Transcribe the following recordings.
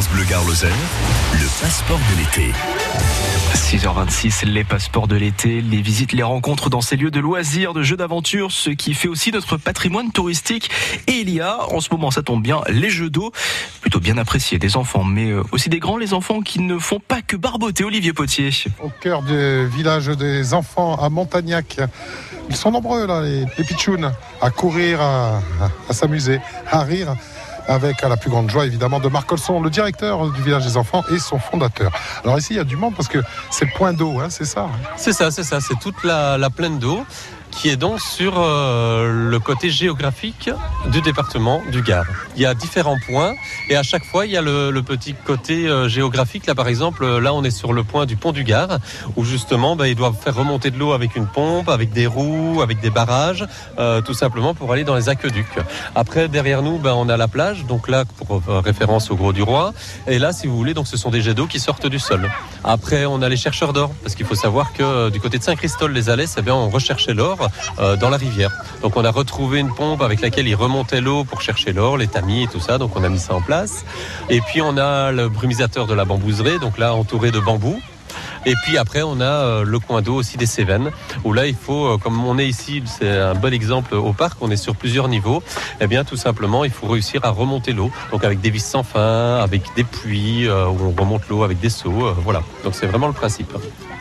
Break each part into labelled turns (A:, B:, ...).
A: France Bleu Gare le passeport de l'été.
B: 6h26, les passeports de l'été, les visites, les rencontres dans ces lieux de loisirs, de jeux d'aventure, ce qui fait aussi notre patrimoine touristique. Et il y a, en ce moment, ça tombe bien, les jeux d'eau, plutôt bien appréciés des enfants, mais euh, aussi des grands, les enfants qui ne font pas que barboter. Olivier Potier.
C: Au cœur du village des enfants à Montagnac. Ils sont nombreux là, les, les pitchouns, à courir, à, à- à s'amuser, à rire avec la plus grande joie évidemment de Marc Colson, le directeur du village des enfants et son fondateur. Alors ici il y a du monde parce que c'est point d'eau, hein, c'est ça?
D: C'est ça, c'est ça, c'est toute la, la plaine d'eau qui est donc sur euh, le côté géographique du département du Gard. Il y a différents points et à chaque fois il y a le, le petit côté euh, géographique. Là par exemple, euh, là on est sur le point du pont du Gard où justement ben, ils doivent faire remonter de l'eau avec une pompe, avec des roues, avec des barrages, euh, tout simplement pour aller dans les aqueducs. Après derrière nous ben, on a la plage, donc là pour euh, référence au Gros du Roi. Et là si vous voulez donc ce sont des jets d'eau qui sortent du sol. Après on a les chercheurs d'or parce qu'il faut savoir que du côté de Saint-Christol-les-Alès, eh bien, on recherchait l'or euh, dans la rivière. Donc on a retrouvé une pompe avec laquelle ils remontaient l'eau pour chercher l'or, les tamis et tout ça. Donc on a mis ça en place. Et puis on a le brumisateur de la bambouserie, donc là entouré de bambous. Et puis après, on a euh, le coin d'eau aussi des Cévennes, où là, il faut, euh, comme on est ici, c'est un bon exemple au parc, on est sur plusieurs niveaux, eh bien, tout simplement, il faut réussir à remonter l'eau. Donc avec des vis sans fin, avec des puits, euh, où on remonte l'eau avec des seaux, voilà. Donc c'est vraiment le principe.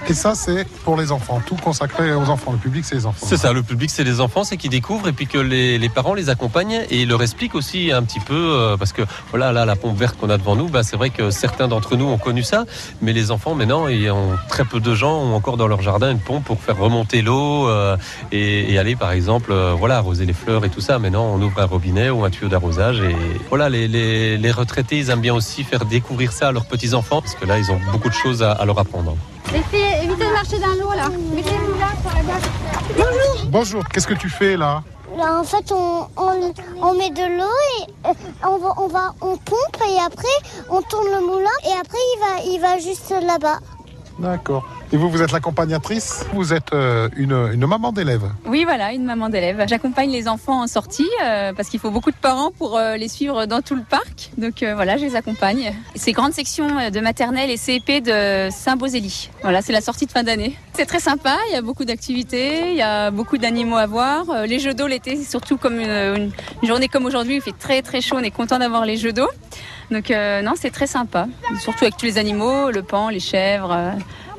C: Et ça c'est pour les enfants, tout consacré aux enfants. Le public c'est les enfants.
D: C'est ça, le public, c'est les enfants, c'est qu'ils découvrent et puis que les, les parents les accompagnent et leur expliquent aussi un petit peu, euh, parce que voilà, là, la pompe verte qu'on a devant nous, bah, c'est vrai que certains d'entre nous ont connu ça, mais les enfants, maintenant, et très peu de gens ont encore dans leur jardin une pompe pour faire remonter l'eau euh, et, et aller, par exemple, euh, voilà, arroser les fleurs et tout ça. Maintenant, on ouvre un robinet ou un tuyau d'arrosage et voilà, les, les, les retraités, ils aiment bien aussi faire découvrir ça à leurs petits-enfants, parce que là, ils ont beaucoup de choses à, à leur apprendre.
E: Les filles, évitez de marcher dans l'eau là. Mettez-vous là sur la base. Bonjour.
C: Bonjour, qu'est-ce que tu fais là?
F: Là, en fait, on, on, on met de l'eau et euh, on, va, on va, on pompe et après on tourne le moulin et après il va, il va juste là-bas.
C: D'accord. Et vous, vous êtes l'accompagnatrice Vous êtes euh, une, une maman d'élève
G: Oui, voilà, une maman d'élève. J'accompagne les enfants en sortie euh, parce qu'il faut beaucoup de parents pour euh, les suivre dans tout le parc. Donc voilà, je les accompagne. C'est grande section euh, de maternelle et CEP de Saint-Bosély. Voilà, c'est la sortie de fin d'année. C'est très sympa, il y a beaucoup d'activités, il y a beaucoup d'animaux à voir. Les jeux d'eau l'été, c'est surtout comme une- une journée comme aujourd'hui, il fait très très chaud, on est content d'avoir les jeux d'eau. Donc euh, non, c'est très sympa. Surtout avec tous les animaux, le pan, les chèvres. euh,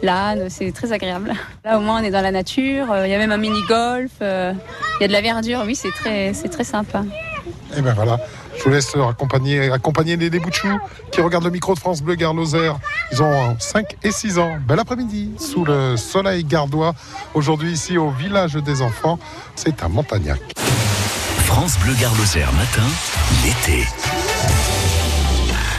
G: L'âne, c'est très agréable. Là, au moins, on est dans la nature. euh, Il y a même un mini-golf. euh, Il y a de la verdure. Oui, c'est très, c'est très sympa.
C: Et ben voilà, je vous laisse accompagner, accompagner les débouchous qui regardent le micro de France Bleu Gare Lozère. Ils ont 5 et 6 ans. Bel après-midi, sous le soleil gardois. Aujourd'hui, ici au village des enfants, c'est à Montagnac.
A: France Bleu Gare Lozère matin, l'été.